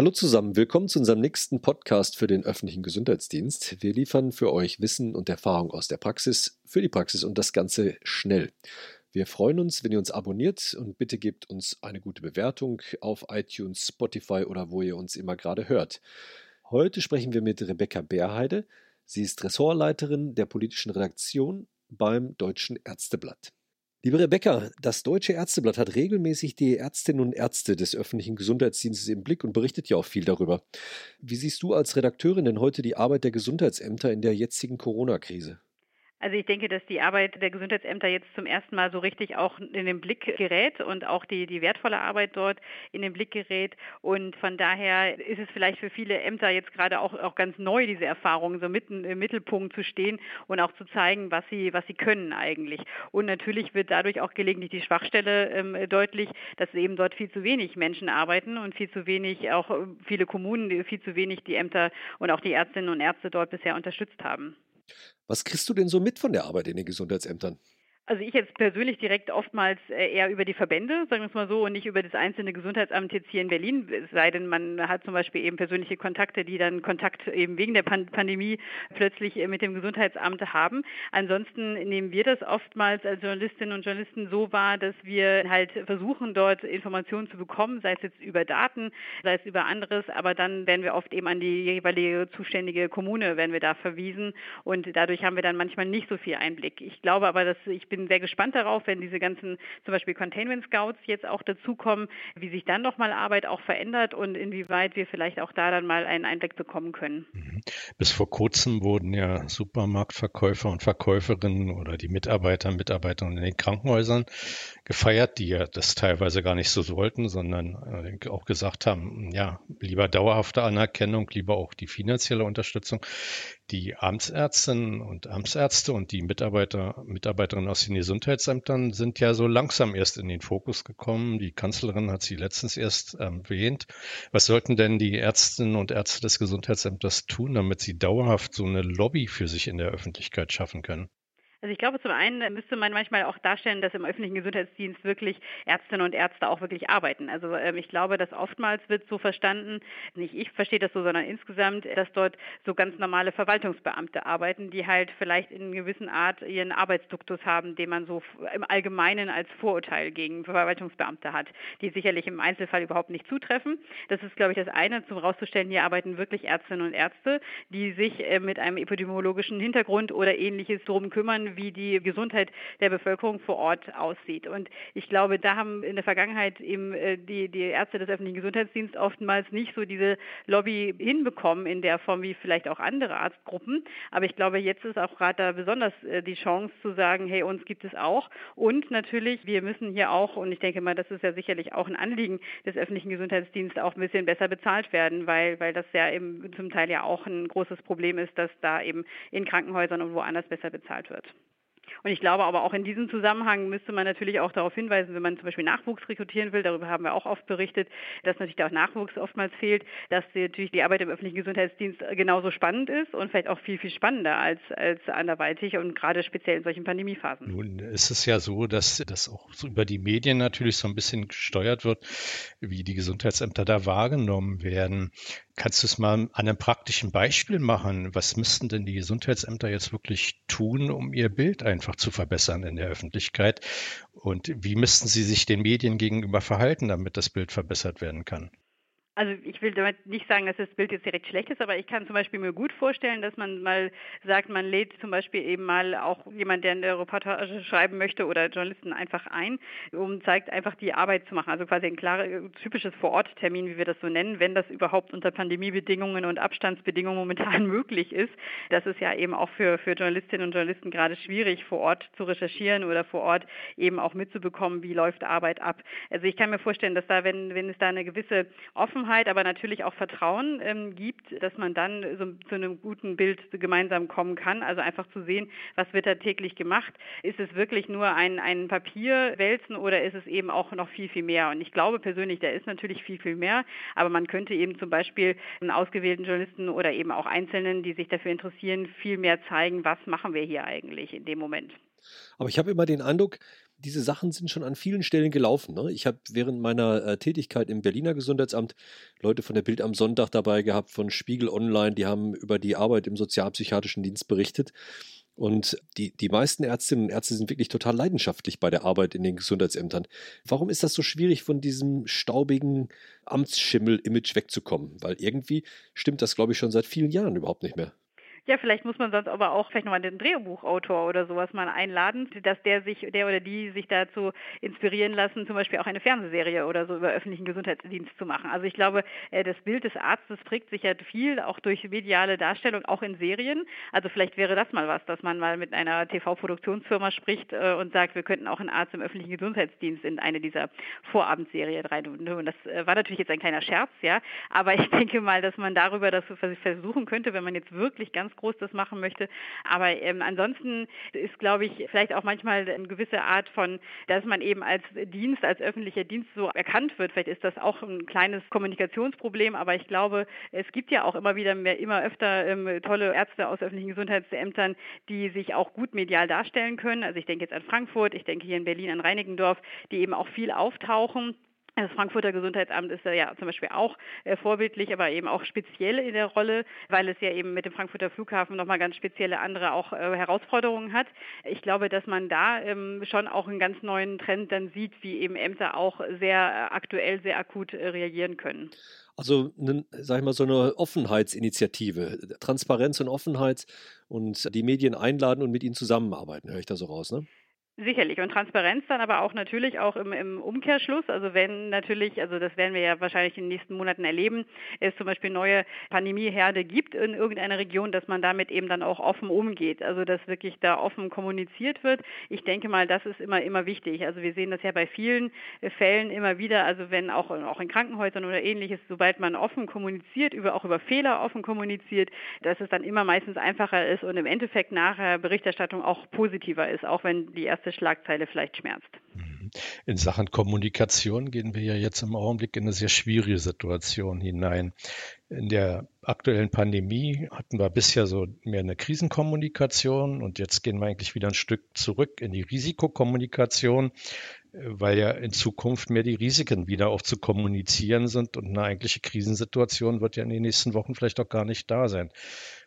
Hallo zusammen, willkommen zu unserem nächsten Podcast für den öffentlichen Gesundheitsdienst. Wir liefern für euch Wissen und Erfahrung aus der Praxis, für die Praxis und das Ganze schnell. Wir freuen uns, wenn ihr uns abonniert und bitte gebt uns eine gute Bewertung auf iTunes, Spotify oder wo ihr uns immer gerade hört. Heute sprechen wir mit Rebecca Bärheide. Sie ist Ressortleiterin der politischen Redaktion beim Deutschen Ärzteblatt. Liebe Rebecca, das Deutsche Ärzteblatt hat regelmäßig die Ärztinnen und Ärzte des öffentlichen Gesundheitsdienstes im Blick und berichtet ja auch viel darüber. Wie siehst du als Redakteurin denn heute die Arbeit der Gesundheitsämter in der jetzigen Corona-Krise? Also ich denke, dass die Arbeit der Gesundheitsämter jetzt zum ersten Mal so richtig auch in den Blick gerät und auch die, die wertvolle Arbeit dort in den Blick gerät. Und von daher ist es vielleicht für viele Ämter jetzt gerade auch, auch ganz neu, diese Erfahrung, so mitten im Mittelpunkt zu stehen und auch zu zeigen, was sie, was sie können eigentlich. Und natürlich wird dadurch auch gelegentlich die Schwachstelle ähm, deutlich, dass eben dort viel zu wenig Menschen arbeiten und viel zu wenig, auch viele Kommunen, viel zu wenig die Ämter und auch die Ärztinnen und Ärzte dort bisher unterstützt haben. Was kriegst du denn so mit von der Arbeit in den Gesundheitsämtern? Also ich jetzt persönlich direkt oftmals äh, eher über die Verbände, sagen wir es mal so, und nicht über das einzelne Gesundheitsamt jetzt hier in Berlin, es sei denn, man hat zum Beispiel eben persönliche Kontakte, die dann Kontakt eben wegen der Pandemie plötzlich äh, mit dem Gesundheitsamt haben. Ansonsten nehmen wir das oftmals als Journalistinnen und Journalisten so wahr, dass wir halt versuchen, dort Informationen zu bekommen, sei es jetzt über Daten, sei es über anderes, aber dann werden wir oft eben an die jeweilige zuständige Kommune, werden wir da verwiesen und dadurch haben wir dann manchmal nicht so viel Einblick. Ich glaube aber, dass ich bin bin sehr gespannt darauf, wenn diese ganzen zum Beispiel Containment Scouts jetzt auch dazukommen, wie sich dann nochmal Arbeit auch verändert und inwieweit wir vielleicht auch da dann mal einen Einblick bekommen können. Mhm. Bis vor kurzem wurden ja Supermarktverkäufer und Verkäuferinnen oder die Mitarbeiter und Mitarbeiterinnen in den Krankenhäusern gefeiert, die ja das teilweise gar nicht so wollten, sondern äh, auch gesagt haben, ja, lieber dauerhafte Anerkennung, lieber auch die finanzielle Unterstützung. Die Amtsärztinnen und Amtsärzte und die Mitarbeiter, Mitarbeiterinnen aus den Gesundheitsämtern sind ja so langsam erst in den Fokus gekommen. Die Kanzlerin hat sie letztens erst erwähnt. Was sollten denn die Ärztinnen und Ärzte des Gesundheitsämters tun, damit sie dauerhaft so eine Lobby für sich in der Öffentlichkeit schaffen können? Also ich glaube, zum einen müsste man manchmal auch darstellen, dass im öffentlichen Gesundheitsdienst wirklich Ärztinnen und Ärzte auch wirklich arbeiten. Also ähm, ich glaube, dass oftmals wird so verstanden, nicht ich verstehe das so, sondern insgesamt, dass dort so ganz normale Verwaltungsbeamte arbeiten, die halt vielleicht in gewissen Art ihren Arbeitsduktus haben, den man so im Allgemeinen als Vorurteil gegen Verwaltungsbeamte hat, die sicherlich im Einzelfall überhaupt nicht zutreffen. Das ist, glaube ich, das eine, zum rauszustellen, hier arbeiten wirklich Ärztinnen und Ärzte, die sich äh, mit einem epidemiologischen Hintergrund oder ähnliches darum kümmern, wie die Gesundheit der Bevölkerung vor Ort aussieht. Und ich glaube, da haben in der Vergangenheit eben äh, die, die Ärzte des öffentlichen Gesundheitsdienstes oftmals nicht so diese Lobby hinbekommen in der Form wie vielleicht auch andere Arztgruppen. Aber ich glaube, jetzt ist auch gerade da besonders äh, die Chance zu sagen, hey, uns gibt es auch. Und natürlich, wir müssen hier auch, und ich denke mal, das ist ja sicherlich auch ein Anliegen des öffentlichen Gesundheitsdienstes, auch ein bisschen besser bezahlt werden, weil, weil das ja eben zum Teil ja auch ein großes Problem ist, dass da eben in Krankenhäusern und woanders besser bezahlt wird. Und ich glaube aber auch in diesem Zusammenhang müsste man natürlich auch darauf hinweisen, wenn man zum Beispiel Nachwuchs rekrutieren will, darüber haben wir auch oft berichtet, dass natürlich auch Nachwuchs oftmals fehlt, dass natürlich die Arbeit im öffentlichen Gesundheitsdienst genauso spannend ist und vielleicht auch viel, viel spannender als, als anderweitig und gerade speziell in solchen Pandemiephasen. Nun ist es ja so, dass das auch so über die Medien natürlich so ein bisschen gesteuert wird, wie die Gesundheitsämter da wahrgenommen werden. Kannst du es mal an einem praktischen Beispiel machen? Was müssten denn die Gesundheitsämter jetzt wirklich tun, um ihr Bild einfach zu verbessern in der Öffentlichkeit? Und wie müssten sie sich den Medien gegenüber verhalten, damit das Bild verbessert werden kann? Also ich will damit nicht sagen, dass das Bild jetzt direkt schlecht ist, aber ich kann zum Beispiel mir gut vorstellen, dass man mal sagt, man lädt zum Beispiel eben mal auch jemand, der eine Reportage schreiben möchte oder Journalisten einfach ein, um zeigt einfach die Arbeit zu machen. Also quasi ein klares, typisches Vororttermin, wie wir das so nennen, wenn das überhaupt unter Pandemiebedingungen und Abstandsbedingungen momentan möglich ist. Das ist ja eben auch für, für Journalistinnen und Journalisten gerade schwierig, vor Ort zu recherchieren oder vor Ort eben auch mitzubekommen, wie läuft Arbeit ab. Also ich kann mir vorstellen, dass da, wenn, wenn es da eine gewisse Offenheit Offenheit, aber natürlich auch Vertrauen ähm, gibt, dass man dann so, zu einem guten Bild gemeinsam kommen kann. Also einfach zu sehen, was wird da täglich gemacht. Ist es wirklich nur ein, ein Papierwälzen oder ist es eben auch noch viel, viel mehr? Und ich glaube persönlich, da ist natürlich viel, viel mehr, aber man könnte eben zum Beispiel ausgewählten Journalisten oder eben auch Einzelnen, die sich dafür interessieren, viel mehr zeigen, was machen wir hier eigentlich in dem Moment. Aber ich habe immer den Eindruck, diese Sachen sind schon an vielen Stellen gelaufen. Ne? Ich habe während meiner äh, Tätigkeit im Berliner Gesundheitsamt Leute von der Bild am Sonntag dabei gehabt, von Spiegel Online, die haben über die Arbeit im sozialpsychiatrischen Dienst berichtet. Und die, die meisten Ärztinnen und Ärzte sind wirklich total leidenschaftlich bei der Arbeit in den Gesundheitsämtern. Warum ist das so schwierig, von diesem staubigen Amtsschimmel-Image wegzukommen? Weil irgendwie stimmt das, glaube ich, schon seit vielen Jahren überhaupt nicht mehr. Ja, vielleicht muss man sonst aber auch vielleicht nochmal den Drehbuchautor oder sowas mal einladen, dass der sich, der oder die sich dazu inspirieren lassen, zum Beispiel auch eine Fernsehserie oder so über öffentlichen Gesundheitsdienst zu machen. Also ich glaube, äh, das Bild des Arztes prägt sich ja viel, auch durch mediale Darstellung, auch in Serien. Also vielleicht wäre das mal was, dass man mal mit einer TV-Produktionsfirma spricht äh, und sagt, wir könnten auch einen Arzt im öffentlichen Gesundheitsdienst in eine dieser Vorabendserien rein. Und das äh, war natürlich jetzt ein kleiner Scherz, ja. Aber ich denke mal, dass man darüber das versuchen könnte, wenn man jetzt wirklich ganz groß das machen möchte. Aber ähm, ansonsten ist, glaube ich, vielleicht auch manchmal eine gewisse Art von, dass man eben als Dienst, als öffentlicher Dienst so erkannt wird. Vielleicht ist das auch ein kleines Kommunikationsproblem, aber ich glaube, es gibt ja auch immer wieder mehr, immer öfter ähm, tolle Ärzte aus öffentlichen Gesundheitsämtern, die sich auch gut medial darstellen können. Also ich denke jetzt an Frankfurt, ich denke hier in Berlin an Reinickendorf, die eben auch viel auftauchen das Frankfurter Gesundheitsamt ist ja zum Beispiel auch äh, vorbildlich, aber eben auch speziell in der Rolle, weil es ja eben mit dem Frankfurter Flughafen nochmal ganz spezielle andere auch äh, Herausforderungen hat. Ich glaube, dass man da ähm, schon auch einen ganz neuen Trend dann sieht, wie eben Ämter auch sehr aktuell, sehr akut äh, reagieren können. Also, sag ich mal, so eine Offenheitsinitiative, Transparenz und Offenheit und die Medien einladen und mit ihnen zusammenarbeiten, höre ich da so raus, ne? Sicherlich und Transparenz dann aber auch natürlich auch im, im, Umkehrschluss. Also wenn natürlich, also das werden wir ja wahrscheinlich in den nächsten Monaten erleben, es zum Beispiel neue Pandemieherde gibt in irgendeiner Region, dass man damit eben dann auch offen umgeht. Also dass wirklich da offen kommuniziert wird. Ich denke mal, das ist immer immer wichtig. Also wir sehen das ja bei vielen Fällen immer wieder. Also wenn auch auch in Krankenhäusern oder ähnliches, sobald man offen kommuniziert, über auch über Fehler offen kommuniziert, dass es dann immer meistens einfacher ist und im Endeffekt nachher Berichterstattung auch positiver ist, auch wenn die erste Schlagzeile vielleicht schmerzt. In Sachen Kommunikation gehen wir ja jetzt im Augenblick in eine sehr schwierige Situation hinein. In der aktuellen Pandemie hatten wir bisher so mehr eine Krisenkommunikation und jetzt gehen wir eigentlich wieder ein Stück zurück in die Risikokommunikation, weil ja in Zukunft mehr die Risiken wieder auch zu kommunizieren sind und eine eigentliche Krisensituation wird ja in den nächsten Wochen vielleicht auch gar nicht da sein.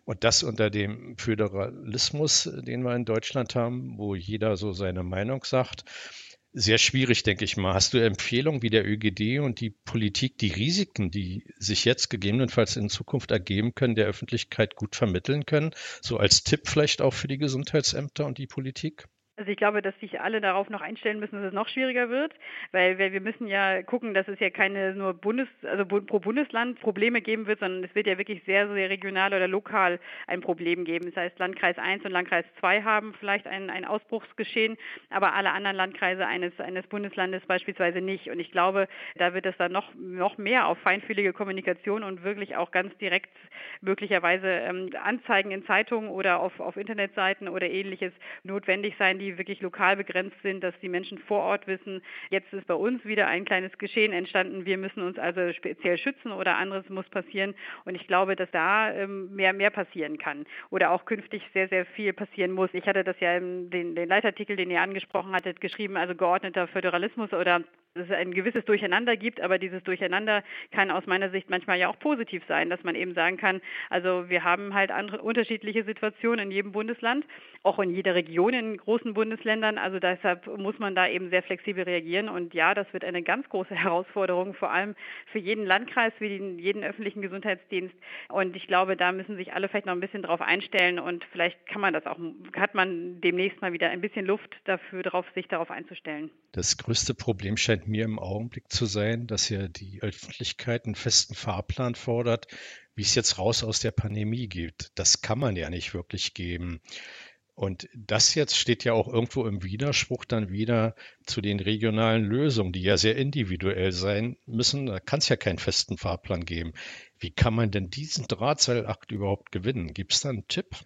Und das unter dem Föderalismus, den wir in Deutschland haben, wo jeder so seine Meinung sagt. Sehr schwierig, denke ich mal. Hast du Empfehlungen, wie der ÖGD und die Politik die Risiken, die sich jetzt gegebenenfalls in Zukunft ergeben können, der Öffentlichkeit gut vermitteln können? So als Tipp vielleicht auch für die Gesundheitsämter und die Politik? Also ich glaube, dass sich alle darauf noch einstellen müssen, dass es noch schwieriger wird, weil, weil wir müssen ja gucken, dass es ja keine nur Bundes, also pro Bundesland Probleme geben wird, sondern es wird ja wirklich sehr, sehr regional oder lokal ein Problem geben. Das heißt, Landkreis 1 und Landkreis 2 haben vielleicht ein, ein Ausbruchsgeschehen, aber alle anderen Landkreise eines, eines Bundeslandes beispielsweise nicht. Und ich glaube, da wird es dann noch, noch mehr auf feinfühlige Kommunikation und wirklich auch ganz direkt möglicherweise ähm, Anzeigen in Zeitungen oder auf, auf Internetseiten oder ähnliches notwendig sein, die wirklich lokal begrenzt sind, dass die Menschen vor Ort wissen, jetzt ist bei uns wieder ein kleines Geschehen entstanden, wir müssen uns also speziell schützen oder anderes muss passieren. Und ich glaube, dass da ähm, mehr, mehr passieren kann oder auch künftig sehr, sehr viel passieren muss. Ich hatte das ja in den, den Leitartikel, den ihr angesprochen hattet, geschrieben, also geordneter Föderalismus oder es ein gewisses Durcheinander gibt, aber dieses Durcheinander kann aus meiner Sicht manchmal ja auch positiv sein, dass man eben sagen kann, also wir haben halt andere unterschiedliche Situationen in jedem Bundesland, auch in jeder Region in großen Bundesländern, also deshalb muss man da eben sehr flexibel reagieren. Und ja, das wird eine ganz große Herausforderung, vor allem für jeden Landkreis, für den, jeden öffentlichen Gesundheitsdienst. Und ich glaube, da müssen sich alle vielleicht noch ein bisschen drauf einstellen und vielleicht kann man das auch, hat man demnächst mal wieder ein bisschen Luft dafür drauf, sich darauf einzustellen. Das größte Problem scheint scheint mir im Augenblick zu sein, dass ja die Öffentlichkeit einen festen Fahrplan fordert, wie es jetzt raus aus der Pandemie geht. Das kann man ja nicht wirklich geben. Und das jetzt steht ja auch irgendwo im Widerspruch dann wieder zu den regionalen Lösungen, die ja sehr individuell sein müssen. Da kann es ja keinen festen Fahrplan geben. Wie kann man denn diesen Drahtseilakt überhaupt gewinnen? Gibt es da einen Tipp?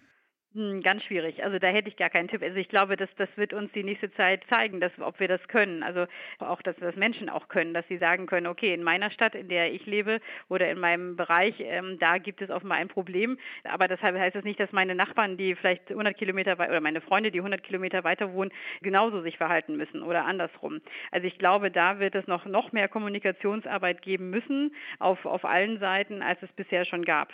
Hm, ganz schwierig. Also da hätte ich gar keinen Tipp. Also ich glaube, dass das wird uns die nächste Zeit zeigen, dass, ob wir das können. Also auch, dass das Menschen auch können, dass sie sagen können, okay, in meiner Stadt, in der ich lebe oder in meinem Bereich, ähm, da gibt es offenbar ein Problem. Aber deshalb heißt das nicht, dass meine Nachbarn, die vielleicht 100 Kilometer weit oder meine Freunde, die 100 Kilometer weiter wohnen, genauso sich verhalten müssen oder andersrum. Also ich glaube, da wird es noch, noch mehr Kommunikationsarbeit geben müssen auf, auf allen Seiten, als es bisher schon gab.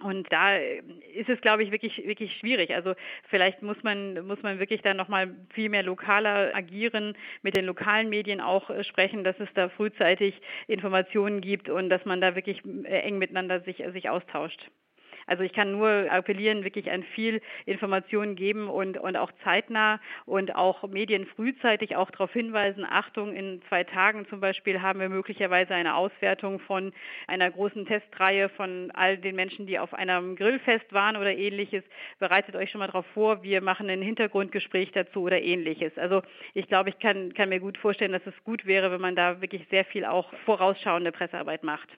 Und da äh, ist es, glaube ich, wirklich, wirklich schwierig. Also vielleicht muss man, muss man wirklich dann nochmal viel mehr lokaler agieren, mit den lokalen Medien auch äh, sprechen, dass es da frühzeitig Informationen gibt und dass man da wirklich äh, eng miteinander sich, sich austauscht. Also ich kann nur appellieren, wirklich an viel Informationen geben und, und auch zeitnah und auch Medien frühzeitig auch darauf hinweisen, Achtung, in zwei Tagen zum Beispiel haben wir möglicherweise eine Auswertung von einer großen Testreihe von all den Menschen, die auf einem Grillfest waren oder ähnliches. Bereitet euch schon mal darauf vor, wir machen ein Hintergrundgespräch dazu oder ähnliches. Also ich glaube, ich kann, kann mir gut vorstellen, dass es gut wäre, wenn man da wirklich sehr viel auch vorausschauende Pressearbeit macht.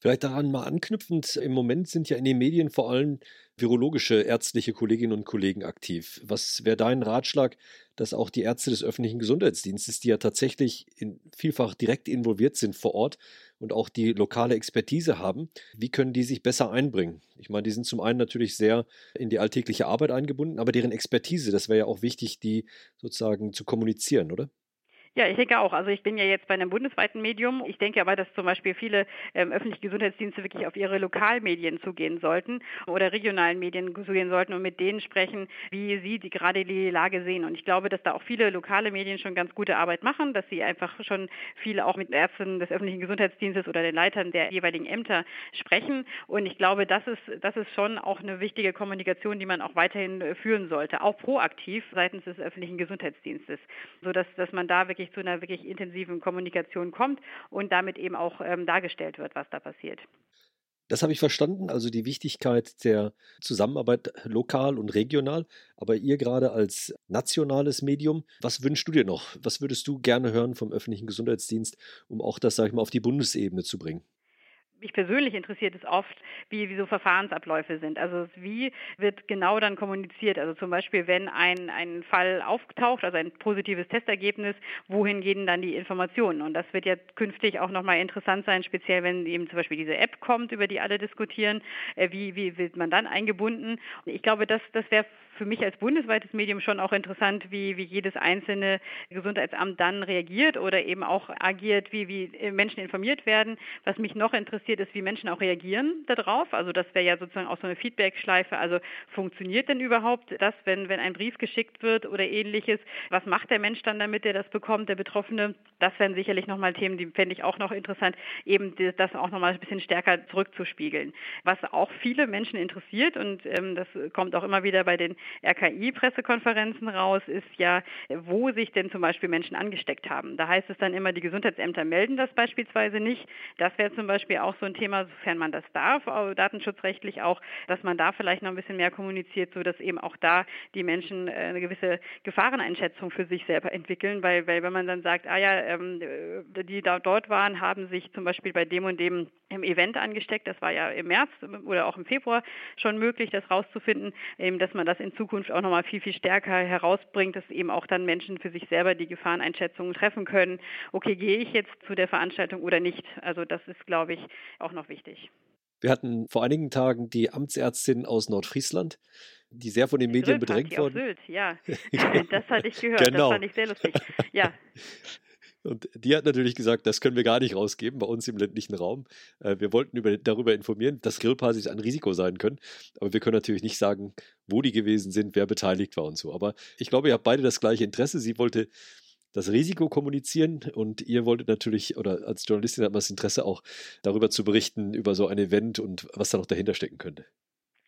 Vielleicht daran mal anknüpfend, im Moment sind ja in den Medien vor allem virologische ärztliche Kolleginnen und Kollegen aktiv. Was wäre dein Ratschlag, dass auch die Ärzte des öffentlichen Gesundheitsdienstes, die ja tatsächlich in, vielfach direkt involviert sind vor Ort und auch die lokale Expertise haben, wie können die sich besser einbringen? Ich meine, die sind zum einen natürlich sehr in die alltägliche Arbeit eingebunden, aber deren Expertise, das wäre ja auch wichtig, die sozusagen zu kommunizieren, oder? Ja, ich denke auch. Also ich bin ja jetzt bei einem bundesweiten Medium. Ich denke aber, dass zum Beispiel viele ähm, öffentliche Gesundheitsdienste wirklich auf ihre Lokalmedien zugehen sollten oder regionalen Medien zugehen sollten und mit denen sprechen, wie sie die, gerade die Lage sehen. Und ich glaube, dass da auch viele lokale Medien schon ganz gute Arbeit machen, dass sie einfach schon viel auch mit Ärzten des öffentlichen Gesundheitsdienstes oder den Leitern der jeweiligen Ämter sprechen. Und ich glaube, das ist, das ist schon auch eine wichtige Kommunikation, die man auch weiterhin äh, führen sollte, auch proaktiv seitens des öffentlichen Gesundheitsdienstes, sodass dass man da wirklich wirklich zu einer wirklich intensiven Kommunikation kommt und damit eben auch ähm, dargestellt wird, was da passiert. Das habe ich verstanden, also die Wichtigkeit der Zusammenarbeit lokal und regional. Aber ihr gerade als nationales Medium, was wünschst du dir noch? Was würdest du gerne hören vom öffentlichen Gesundheitsdienst, um auch das, sage ich mal, auf die Bundesebene zu bringen? Mich persönlich interessiert es oft, wie, wie so Verfahrensabläufe sind. Also wie wird genau dann kommuniziert? Also zum Beispiel, wenn ein, ein Fall auftaucht, also ein positives Testergebnis, wohin gehen dann die Informationen? Und das wird ja künftig auch nochmal interessant sein, speziell wenn eben zum Beispiel diese App kommt, über die alle diskutieren. Äh, wie, wie wird man dann eingebunden? Ich glaube, das, das wäre für mich als bundesweites Medium schon auch interessant, wie, wie jedes einzelne Gesundheitsamt dann reagiert oder eben auch agiert, wie, wie Menschen informiert werden. Was mich noch interessiert, ist, wie Menschen auch reagieren darauf. Also das wäre ja sozusagen auch so eine Feedback-Schleife. Also funktioniert denn überhaupt das, wenn, wenn ein Brief geschickt wird oder ähnliches? Was macht der Mensch dann damit, der das bekommt, der Betroffene? Das wären sicherlich nochmal Themen, die fände ich auch noch interessant, eben das auch nochmal ein bisschen stärker zurückzuspiegeln. Was auch viele Menschen interessiert und ähm, das kommt auch immer wieder bei den RKI-Pressekonferenzen raus, ist ja, wo sich denn zum Beispiel Menschen angesteckt haben. Da heißt es dann immer, die Gesundheitsämter melden das beispielsweise nicht. Das wäre zum Beispiel auch so ein Thema, sofern man das darf, datenschutzrechtlich auch, dass man da vielleicht noch ein bisschen mehr kommuniziert, sodass eben auch da die Menschen äh, eine gewisse Gefahreneinschätzung für sich selber entwickeln, weil, weil wenn man dann sagt, ah ja, ähm, die da dort waren, haben sich zum Beispiel bei dem und dem Event angesteckt, das war ja im März oder auch im Februar schon möglich, das rauszufinden, eben, dass man das in Zukunft auch nochmal viel, viel stärker herausbringt, dass eben auch dann Menschen für sich selber die Gefahreneinschätzungen treffen können. Okay, gehe ich jetzt zu der Veranstaltung oder nicht? Also das ist, glaube ich, auch noch wichtig. Wir hatten vor einigen Tagen die Amtsärztin aus Nordfriesland, die sehr von den Medien bedrängt wurde. Sylt, ja. das hatte ich gehört, genau. das fand ich sehr lustig. Ja. Und die hat natürlich gesagt, das können wir gar nicht rausgeben bei uns im ländlichen Raum. Äh, wir wollten über, darüber informieren, dass Grillpartys ein Risiko sein können. Aber wir können natürlich nicht sagen, wo die gewesen sind, wer beteiligt war und so. Aber ich glaube, ihr habt beide das gleiche Interesse. Sie wollte das Risiko kommunizieren und ihr wolltet natürlich, oder als Journalistin hat man das Interesse auch darüber zu berichten, über so ein Event und was da noch dahinter stecken könnte.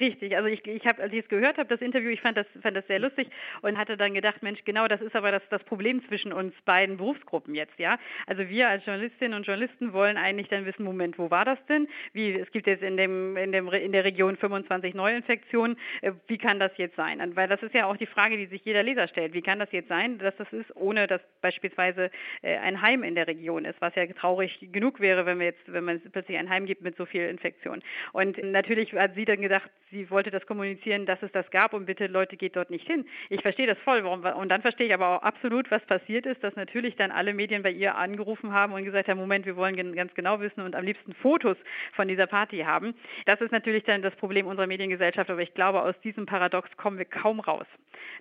Richtig, also ich, ich habe, als ich es gehört habe, das Interview, ich fand das, fand das sehr lustig und hatte dann gedacht, Mensch, genau das ist aber das, das Problem zwischen uns beiden Berufsgruppen jetzt, ja. Also wir als Journalistinnen und Journalisten wollen eigentlich dann wissen, Moment, wo war das denn? Wie, es gibt jetzt in dem, in dem, in der Region 25 Neuinfektionen, äh, wie kann das jetzt sein? Weil das ist ja auch die Frage, die sich jeder Leser stellt. Wie kann das jetzt sein, dass das ist, ohne dass beispielsweise äh, ein Heim in der Region ist, was ja traurig genug wäre, wenn wir jetzt, wenn man plötzlich ein Heim gibt mit so viel Infektion. Und natürlich hat sie dann gedacht, sie wollte das kommunizieren, dass es das gab und bitte Leute geht dort nicht hin. Ich verstehe das voll. Warum, und dann verstehe ich aber auch absolut, was passiert ist, dass natürlich dann alle Medien bei ihr angerufen haben und gesagt haben, Moment, wir wollen ganz genau wissen und am liebsten Fotos von dieser Party haben. Das ist natürlich dann das Problem unserer Mediengesellschaft, aber ich glaube, aus diesem Paradox kommen wir kaum raus.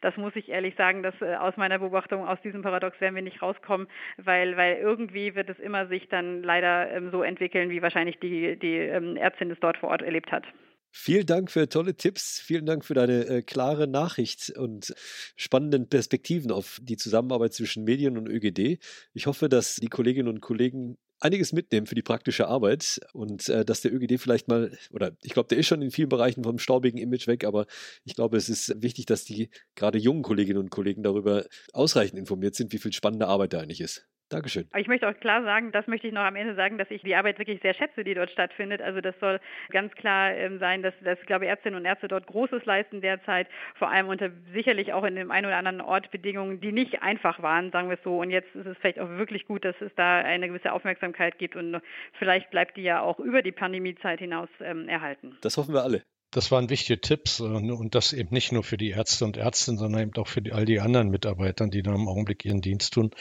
Das muss ich ehrlich sagen, dass äh, aus meiner Beobachtung aus diesem Paradox werden wir nicht rauskommen, weil, weil irgendwie wird es immer sich dann leider ähm, so entwickeln, wie wahrscheinlich die, die ähm, Ärztin es dort vor Ort erlebt hat. Vielen Dank für tolle Tipps. Vielen Dank für deine äh, klare Nachricht und spannenden Perspektiven auf die Zusammenarbeit zwischen Medien und ÖGD. Ich hoffe, dass die Kolleginnen und Kollegen einiges mitnehmen für die praktische Arbeit und äh, dass der ÖGD vielleicht mal, oder ich glaube, der ist schon in vielen Bereichen vom staubigen Image weg, aber ich glaube, es ist wichtig, dass die gerade jungen Kolleginnen und Kollegen darüber ausreichend informiert sind, wie viel spannende Arbeit da eigentlich ist. Dankeschön. Ich möchte auch klar sagen, das möchte ich noch am Ende sagen, dass ich die Arbeit wirklich sehr schätze, die dort stattfindet. Also das soll ganz klar ähm, sein, dass, dass, glaube Ärztinnen und Ärzte dort Großes leisten derzeit, vor allem unter sicherlich auch in dem einen oder anderen Ort Bedingungen, die nicht einfach waren, sagen wir es so. Und jetzt ist es vielleicht auch wirklich gut, dass es da eine gewisse Aufmerksamkeit gibt und vielleicht bleibt die ja auch über die Pandemiezeit hinaus ähm, erhalten. Das hoffen wir alle. Das waren wichtige Tipps äh, und das eben nicht nur für die Ärzte und Ärztinnen, sondern eben auch für die, all die anderen Mitarbeiter, die da im Augenblick ihren Dienst tun.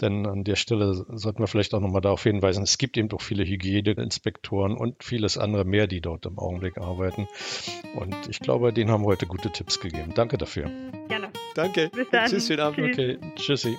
Denn an der Stelle sollten wir vielleicht auch nochmal darauf hinweisen, es gibt eben doch viele Hygieneinspektoren und vieles andere mehr, die dort im Augenblick arbeiten. Und ich glaube, denen haben wir heute gute Tipps gegeben. Danke dafür. Gerne. Danke. Bis dann. Tschüss, schönen Abend. Okay, tschüssi.